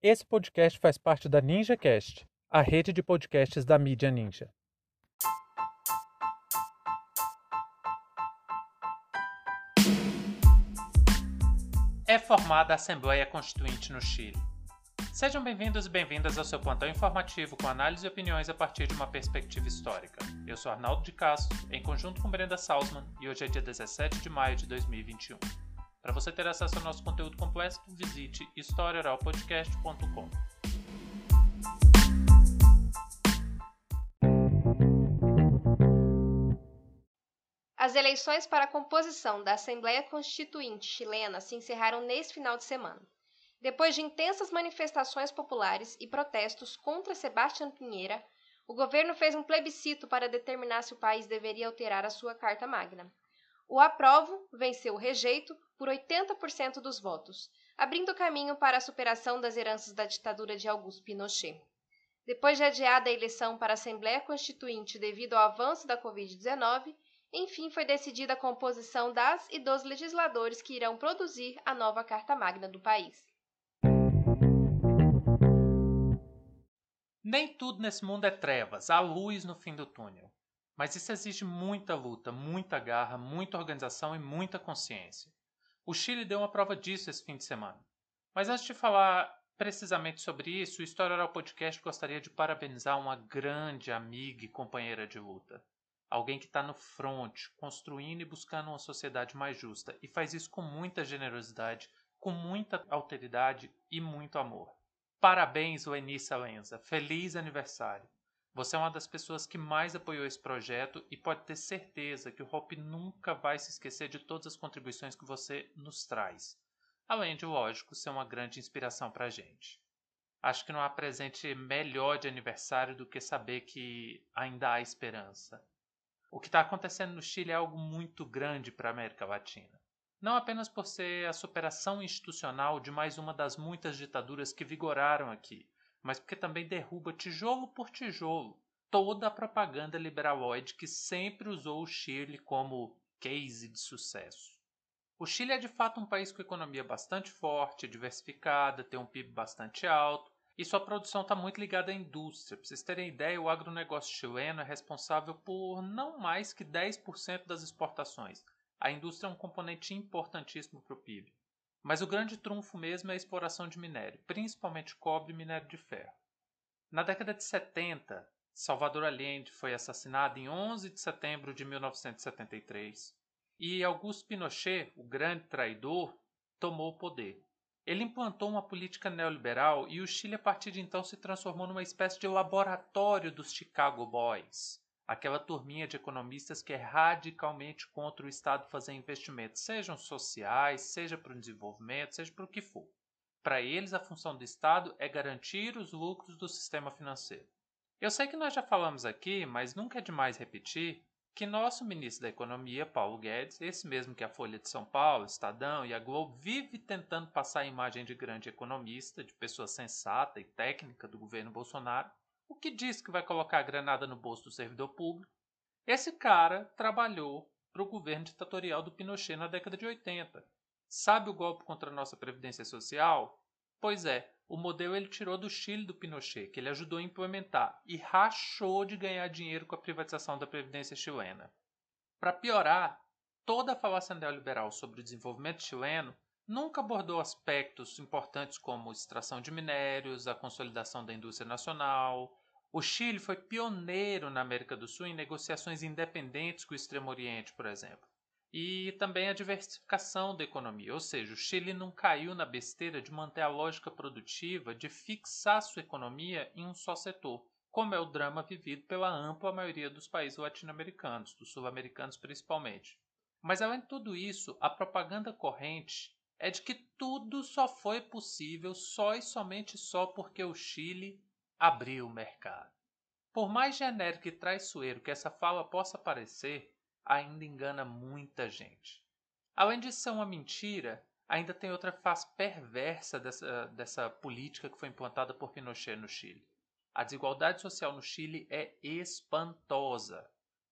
Esse podcast faz parte da NinjaCast, a rede de podcasts da mídia Ninja. É formada a Assembleia Constituinte no Chile. Sejam bem-vindos e bem-vindas ao seu plantão informativo com análise e opiniões a partir de uma perspectiva histórica. Eu sou Arnaldo de Castro, em conjunto com Brenda Salzman, e hoje é dia 17 de maio de 2021. Para você ter acesso ao nosso conteúdo completo, visite historioralpodcast.com. As eleições para a composição da Assembleia Constituinte chilena se encerraram neste final de semana. Depois de intensas manifestações populares e protestos contra Sebastião Pinheira, o governo fez um plebiscito para determinar se o país deveria alterar a sua Carta Magna. O aprovo venceu o rejeito por 80% dos votos, abrindo caminho para a superação das heranças da ditadura de Augusto Pinochet. Depois de adiada a eleição para a Assembleia Constituinte devido ao avanço da Covid-19, enfim foi decidida a composição das e dos legisladores que irão produzir a nova Carta Magna do país. Nem tudo nesse mundo é trevas, há luz no fim do túnel. Mas isso exige muita luta, muita garra, muita organização e muita consciência. O Chile deu uma prova disso esse fim de semana. Mas antes de falar precisamente sobre isso, o História Oral Podcast gostaria de parabenizar uma grande amiga e companheira de luta. Alguém que está no front, construindo e buscando uma sociedade mais justa, e faz isso com muita generosidade, com muita alteridade e muito amor. Parabéns, Lenice Lenza. Feliz aniversário. Você é uma das pessoas que mais apoiou esse projeto e pode ter certeza que o Hope nunca vai se esquecer de todas as contribuições que você nos traz. Além de, lógico, ser uma grande inspiração para a gente. Acho que não há presente melhor de aniversário do que saber que ainda há esperança. O que está acontecendo no Chile é algo muito grande para a América Latina não apenas por ser a superação institucional de mais uma das muitas ditaduras que vigoraram aqui, mas porque também derruba tijolo por tijolo toda a propaganda liberaloide que sempre usou o Chile como case de sucesso. O Chile é de fato um país com economia bastante forte, diversificada, tem um PIB bastante alto e sua produção está muito ligada à indústria. Para vocês terem ideia, o agronegócio chileno é responsável por não mais que 10% das exportações, a indústria é um componente importantíssimo para o PIB. Mas o grande trunfo mesmo é a exploração de minério, principalmente cobre e minério de ferro. Na década de 70, Salvador Allende foi assassinado em 11 de setembro de 1973 e Augusto Pinochet, o grande traidor, tomou o poder. Ele implantou uma política neoliberal e o Chile a partir de então se transformou numa espécie de laboratório dos Chicago Boys aquela turminha de economistas que é radicalmente contra o Estado fazer investimentos, sejam sociais, seja para o desenvolvimento, seja para o que for. Para eles, a função do Estado é garantir os lucros do sistema financeiro. Eu sei que nós já falamos aqui, mas nunca é demais repetir que nosso ministro da Economia, Paulo Guedes, esse mesmo que a Folha de São Paulo, Estadão e a Globo vive tentando passar a imagem de grande economista, de pessoa sensata e técnica do governo Bolsonaro, o que diz que vai colocar a granada no bolso do servidor público. Esse cara trabalhou para o governo ditatorial do Pinochet na década de 80. Sabe o golpe contra a nossa previdência social? Pois é, o modelo ele tirou do Chile do Pinochet, que ele ajudou a implementar, e rachou de ganhar dinheiro com a privatização da previdência chilena. Para piorar, toda a falácia neoliberal sobre o desenvolvimento chileno nunca abordou aspectos importantes como extração de minérios, a consolidação da indústria nacional. O Chile foi pioneiro na América do Sul em negociações independentes com o Extremo Oriente, por exemplo. E também a diversificação da economia, ou seja, o Chile não caiu na besteira de manter a lógica produtiva de fixar sua economia em um só setor, como é o drama vivido pela ampla maioria dos países latino-americanos, dos sul-americanos principalmente. Mas além de tudo isso, a propaganda corrente é de que tudo só foi possível só e somente só porque o Chile abriu o mercado. Por mais genérico e traiçoeiro que essa fala possa parecer, ainda engana muita gente. Além de ser uma mentira, ainda tem outra face perversa dessa, dessa política que foi implantada por Pinochet no Chile. A desigualdade social no Chile é espantosa.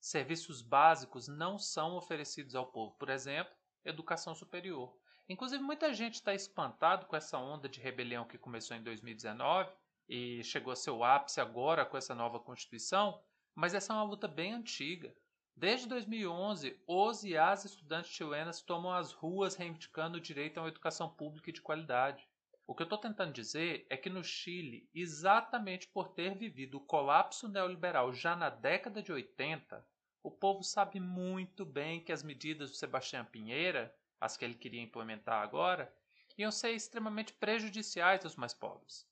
Serviços básicos não são oferecidos ao povo, por exemplo, educação superior. Inclusive, muita gente está espantado com essa onda de rebelião que começou em 2019 e chegou a seu ápice agora com essa nova Constituição, mas essa é uma luta bem antiga. Desde 2011, os e as estudantes chilenas tomam as ruas reivindicando o direito a uma educação pública e de qualidade. O que eu estou tentando dizer é que no Chile, exatamente por ter vivido o colapso neoliberal já na década de 80, o povo sabe muito bem que as medidas do Sebastião Pinheira, as que ele queria implementar agora, iam ser extremamente prejudiciais aos mais pobres.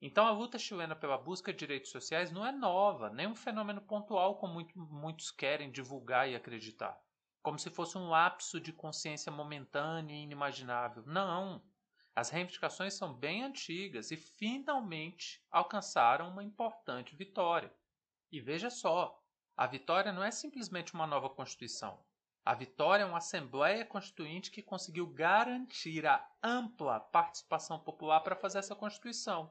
Então a luta chilena pela busca de direitos sociais não é nova, nem um fenômeno pontual como muito, muitos querem divulgar e acreditar. Como se fosse um lapso de consciência momentânea e inimaginável. Não! As reivindicações são bem antigas e finalmente alcançaram uma importante vitória. E veja só, a vitória não é simplesmente uma nova Constituição. A vitória é uma Assembleia Constituinte que conseguiu garantir a ampla participação popular para fazer essa Constituição.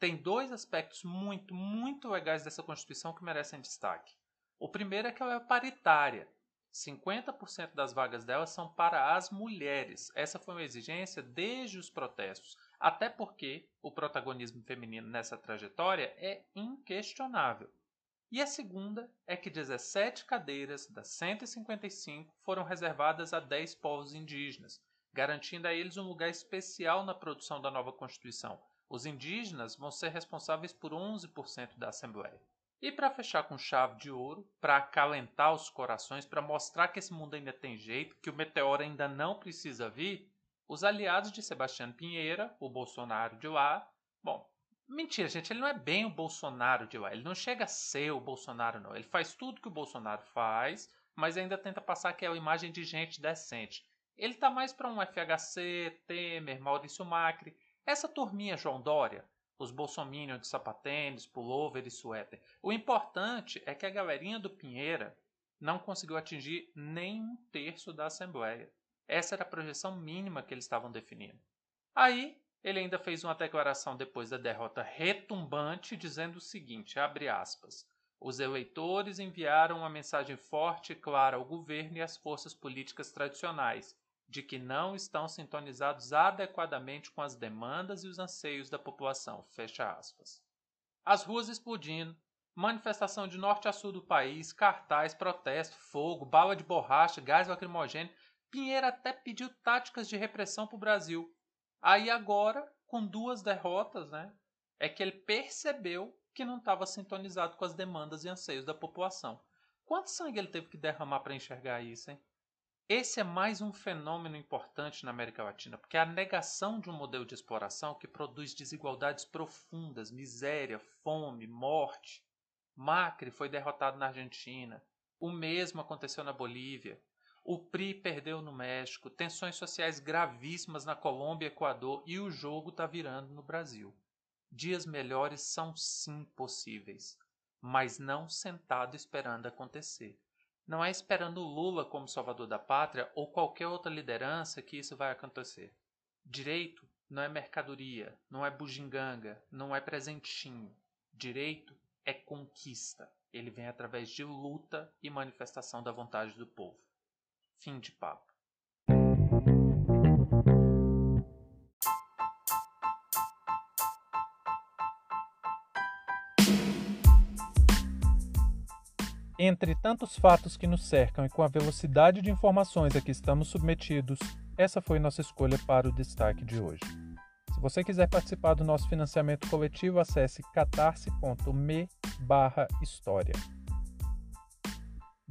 Tem dois aspectos muito, muito legais dessa Constituição que merecem destaque. O primeiro é que ela é paritária. 50% das vagas dela são para as mulheres. Essa foi uma exigência desde os protestos, até porque o protagonismo feminino nessa trajetória é inquestionável. E a segunda é que 17 cadeiras das 155 foram reservadas a 10 povos indígenas, garantindo a eles um lugar especial na produção da nova Constituição. Os indígenas vão ser responsáveis por 11% da Assembleia. E para fechar com chave de ouro, para acalentar os corações, para mostrar que esse mundo ainda tem jeito, que o meteoro ainda não precisa vir, os aliados de Sebastião Pinheira, o Bolsonaro de lá, bom, Mentira, gente, ele não é bem o Bolsonaro de lá. Ele não chega a ser o Bolsonaro, não. Ele faz tudo que o Bolsonaro faz, mas ainda tenta passar aquela imagem de gente decente. Ele tá mais para um FHC, Temer, Maurício Macri. Essa turminha João Dória, os bolsominions de sapatênis, pullover e suéter. O importante é que a galerinha do Pinheira não conseguiu atingir nem um terço da Assembleia. Essa era a projeção mínima que eles estavam definindo. Aí ele ainda fez uma declaração depois da derrota retumbante, dizendo o seguinte: abre aspas. Os eleitores enviaram uma mensagem forte e clara ao governo e às forças políticas tradicionais de que não estão sintonizados adequadamente com as demandas e os anseios da população. Fecha aspas. As ruas explodindo, manifestação de norte a sul do país, cartaz, protesto, fogo, bala de borracha, gás lacrimogêneo. Pinheiro até pediu táticas de repressão para o Brasil. Aí agora, com duas derrotas, né, é que ele percebeu que não estava sintonizado com as demandas e anseios da população. Quanto sangue ele teve que derramar para enxergar isso, hein? Esse é mais um fenômeno importante na América Latina, porque é a negação de um modelo de exploração que produz desigualdades profundas, miséria, fome, morte. Macri foi derrotado na Argentina. O mesmo aconteceu na Bolívia. O PRI perdeu no México, tensões sociais gravíssimas na Colômbia e Equador e o jogo está virando no Brasil. Dias melhores são sim possíveis, mas não sentado esperando acontecer. Não é esperando Lula como salvador da pátria ou qualquer outra liderança que isso vai acontecer. Direito não é mercadoria, não é bugiganga, não é presentinho. Direito é conquista. Ele vem através de luta e manifestação da vontade do povo. Fim de papo. Entre tantos fatos que nos cercam e com a velocidade de informações a que estamos submetidos, essa foi nossa escolha para o destaque de hoje. Se você quiser participar do nosso financiamento coletivo, acesse catarse.me/história.